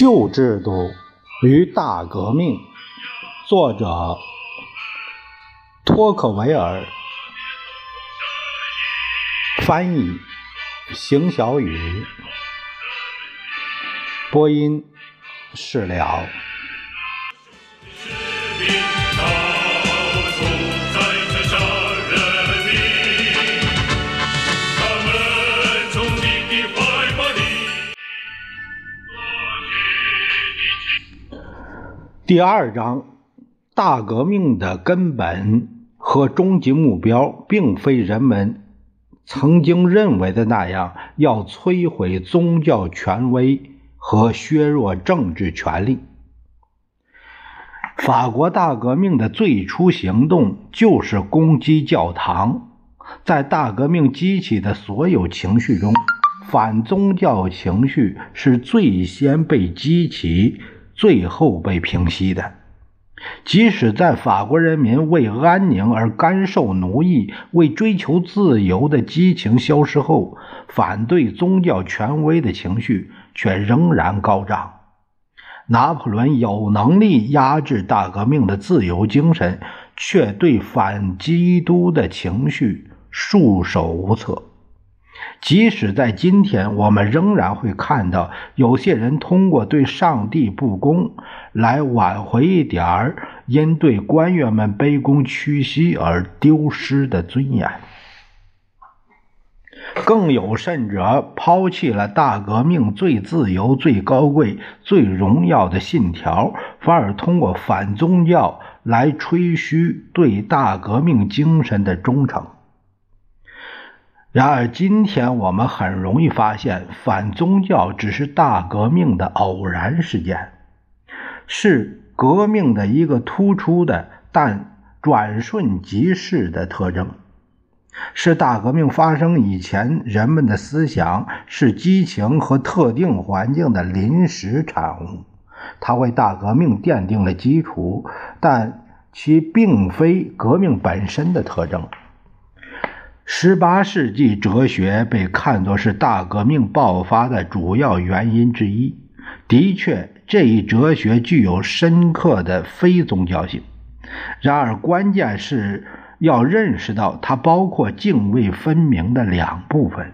旧制度与大革命，作者托克维尔，翻译邢小雨，播音释了。第二章，大革命的根本和终极目标，并非人们曾经认为的那样，要摧毁宗教权威和削弱政治权力。法国大革命的最初行动就是攻击教堂。在大革命激起的所有情绪中，反宗教情绪是最先被激起。最后被平息的，即使在法国人民为安宁而甘受奴役、为追求自由的激情消失后，反对宗教权威的情绪却仍然高涨。拿破仑有能力压制大革命的自由精神，却对反基督的情绪束手无策。即使在今天，我们仍然会看到有些人通过对上帝不公来挽回一点儿因对官员们卑躬屈膝而丢失的尊严。更有甚者，抛弃了大革命最自由、最高贵、最荣耀的信条，反而通过反宗教来吹嘘对大革命精神的忠诚。然而，今天我们很容易发现，反宗教只是大革命的偶然事件，是革命的一个突出的但转瞬即逝的特征，是大革命发生以前人们的思想是激情和特定环境的临时产物。它为大革命奠定了基础，但其并非革命本身的特征。十八世纪哲学被看作是大革命爆发的主要原因之一。的确，这一哲学具有深刻的非宗教性。然而，关键是要认识到，它包括泾渭分明的两部分：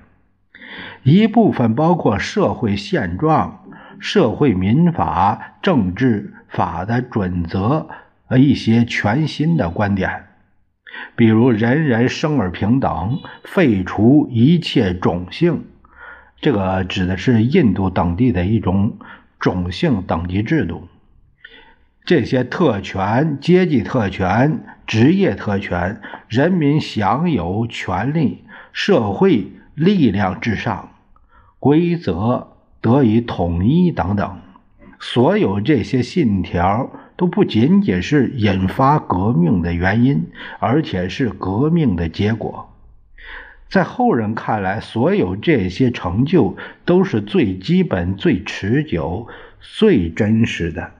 一部分包括社会现状、社会民法、政治法的准则和一些全新的观点。比如，人人生而平等，废除一切种姓，这个指的是印度等地的一种种姓等级制度。这些特权、阶级特权、职业特权，人民享有权利，社会力量至上，规则得以统一等等。所有这些信条。都不仅仅是引发革命的原因，而且是革命的结果。在后人看来，所有这些成就都是最基本、最持久、最真实的。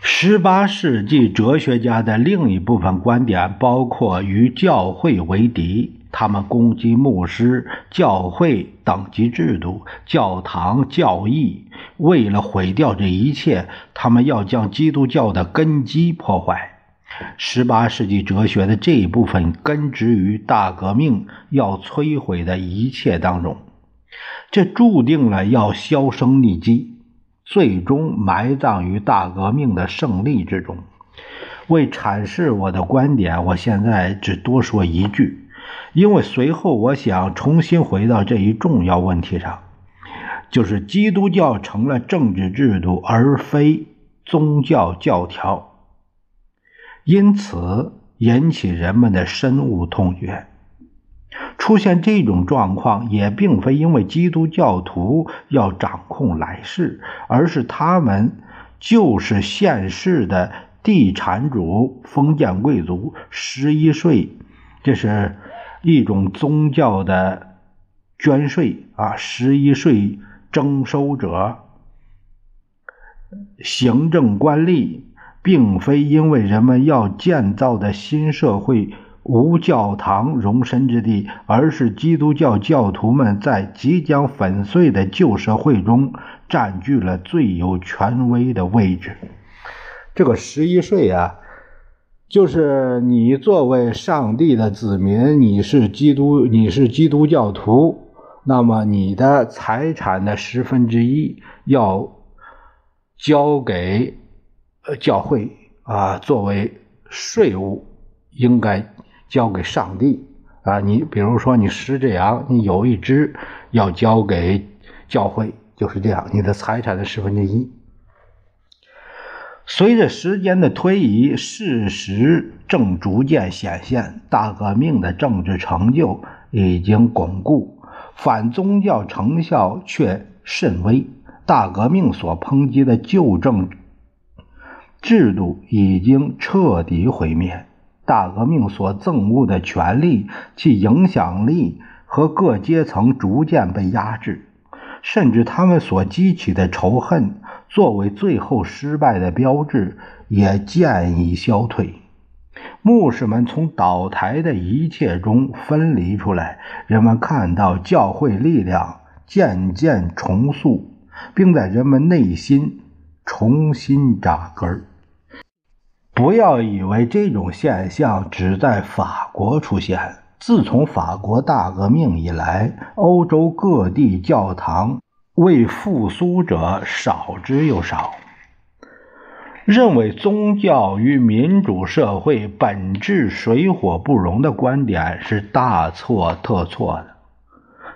十八世纪哲学家的另一部分观点包括与教会为敌。他们攻击牧师、教会等级制度、教堂、教义。为了毁掉这一切，他们要将基督教的根基破坏。十八世纪哲学的这一部分根植于大革命要摧毁的一切当中，这注定了要销声匿迹，最终埋葬于大革命的胜利之中。为阐释我的观点，我现在只多说一句。因为随后我想重新回到这一重要问题上，就是基督教成了政治制度而非宗教教条，因此引起人们的深恶痛绝。出现这种状况也并非因为基督教徒要掌控来世，而是他们就是现世的地产主、封建贵族、十一税，这是。一种宗教的捐税啊，十一税征收者、行政官吏，并非因为人们要建造的新社会无教堂容身之地，而是基督教教徒们在即将粉碎的旧社会中占据了最有权威的位置。这个十一税啊，就是你作为上帝的子民，你是基督，你是基督教徒，那么你的财产的十分之一要交给呃教会啊，作为税务应该。交给上帝啊！你比如说，你十只羊，你有一只要交给教会，就是这样。你的财产的十分之一。随着时间的推移，事实正逐渐显现，大革命的政治成就已经巩固，反宗教成效却甚微。大革命所抨击的旧政制度已经彻底毁灭。大革命所憎恶的权力，其影响力和各阶层逐渐被压制，甚至他们所激起的仇恨，作为最后失败的标志，也渐已消退。牧师们从倒台的一切中分离出来，人们看到教会力量渐渐重塑，并在人们内心重新扎根。不要以为这种现象只在法国出现。自从法国大革命以来，欧洲各地教堂为复苏者少之又少。认为宗教与民主社会本质水火不容的观点是大错特错的。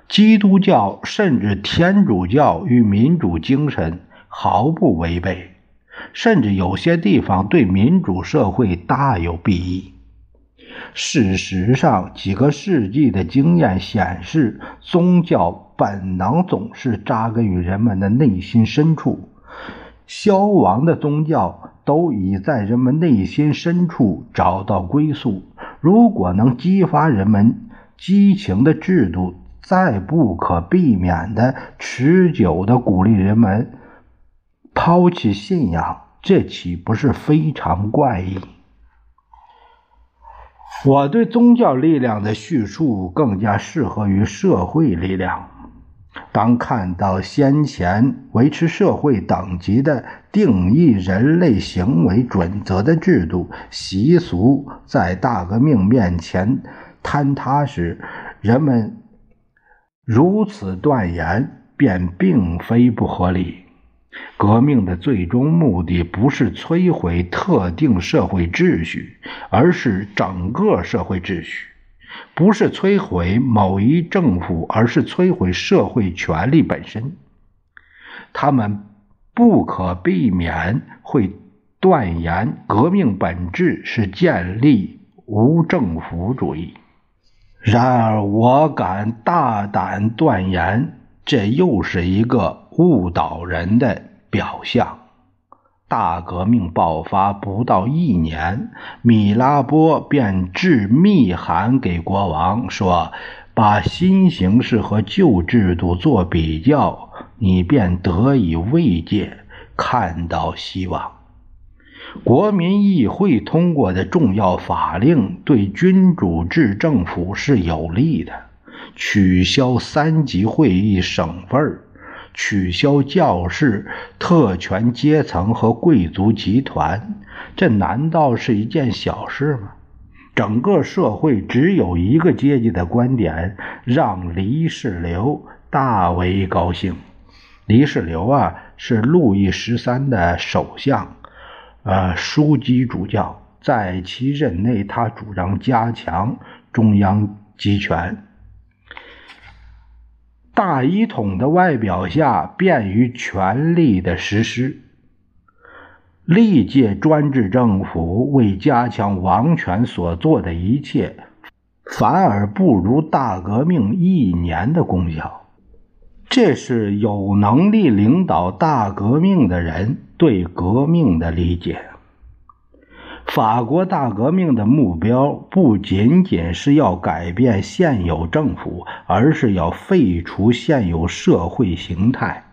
基督教甚至天主教与民主精神毫不违背。甚至有些地方对民主社会大有裨益。事实上，几个世纪的经验显示，宗教本能总是扎根于人们的内心深处。消亡的宗教都已在人们内心深处找到归宿。如果能激发人们激情的制度，再不可避免的持久的鼓励人们。抛弃信仰，这岂不是非常怪异？我对宗教力量的叙述更加适合于社会力量。当看到先前维持社会等级的定义人类行为准则的制度习俗在大革命面前坍塌时，人们如此断言，便并非不合理。革命的最终目的不是摧毁特定社会秩序，而是整个社会秩序；不是摧毁某一政府，而是摧毁社会权力本身。他们不可避免会断言，革命本质是建立无政府主义。然而，我敢大胆断言，这又是一个。误导人的表象。大革命爆发不到一年，米拉波便致密函给国王，说：“把新形势和旧制度做比较，你便得以慰藉，看到希望。”国民议会通过的重要法令对君主制政府是有利的，取消三级会议省份。取消教士、特权阶层和贵族集团，这难道是一件小事吗？整个社会只有一个阶级的观点，让黎世流大为高兴。黎世流啊，是路易十三的首相，呃，枢机主教，在其任内，他主张加强中央集权。大一统的外表下，便于权力的实施。历届专制政府为加强王权所做的一切，反而不如大革命一年的功效。这是有能力领导大革命的人对革命的理解。法国大革命的目标不仅仅是要改变现有政府，而是要废除现有社会形态。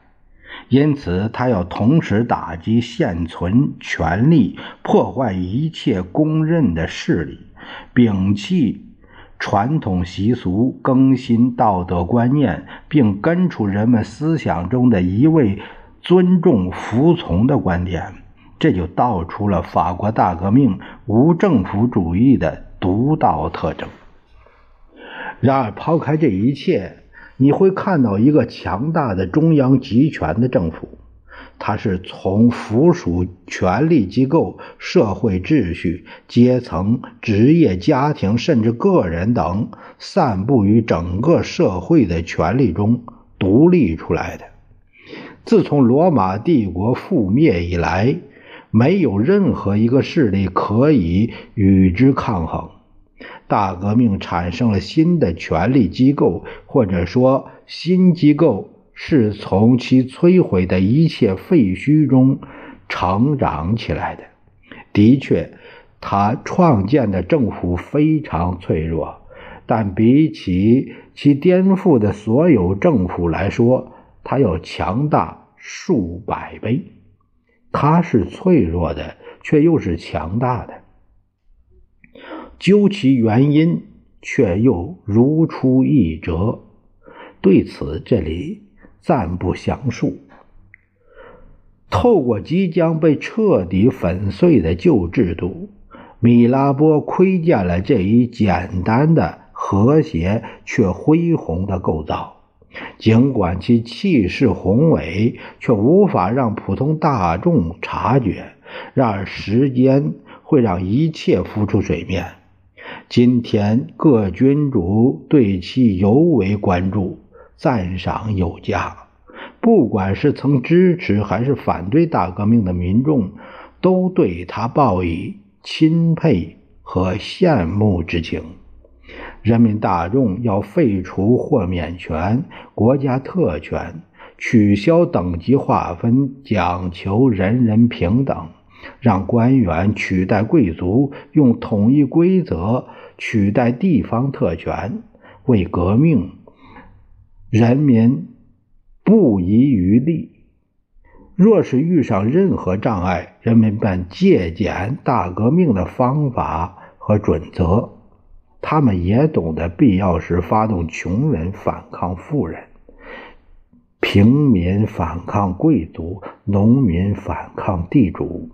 因此，他要同时打击现存权力，破坏一切公认的势力，摒弃传统习俗，更新道德观念，并根除人们思想中的一味尊重服从的观点，这就道出了法国大革命无政府主义的独到特征。然而，抛开这一切，你会看到一个强大的中央集权的政府。它是从附属权力机构、社会秩序、阶层、职业、家庭，甚至个人等散布于整个社会的权力中独立出来的。自从罗马帝国覆灭以来，没有任何一个势力可以与之抗衡。大革命产生了新的权力机构，或者说新机构。是从其摧毁的一切废墟中成长起来的。的确，他创建的政府非常脆弱，但比起其颠覆的所有政府来说，它要强大数百倍。它是脆弱的，却又是强大的。究其原因，却又如出一辙。对此，这里。暂不详述。透过即将被彻底粉碎的旧制度，米拉波窥见了这一简单的、和谐却恢宏的构造。尽管其气势宏伟，却无法让普通大众察觉。然而，时间会让一切浮出水面。今天，各君主对其尤为关注。赞赏有加，不管是曾支持还是反对大革命的民众，都对他报以钦佩和羡慕之情。人民大众要废除豁免权、国家特权，取消等级划分，讲求人人平等，让官员取代贵族，用统一规则取代地方特权，为革命。人民不遗余力。若是遇上任何障碍，人们便借鉴大革命的方法和准则。他们也懂得必要时发动穷人反抗富人，平民反抗贵族，农民反抗地主。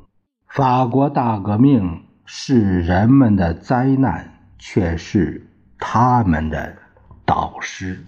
法国大革命是人们的灾难，却是他们的导师。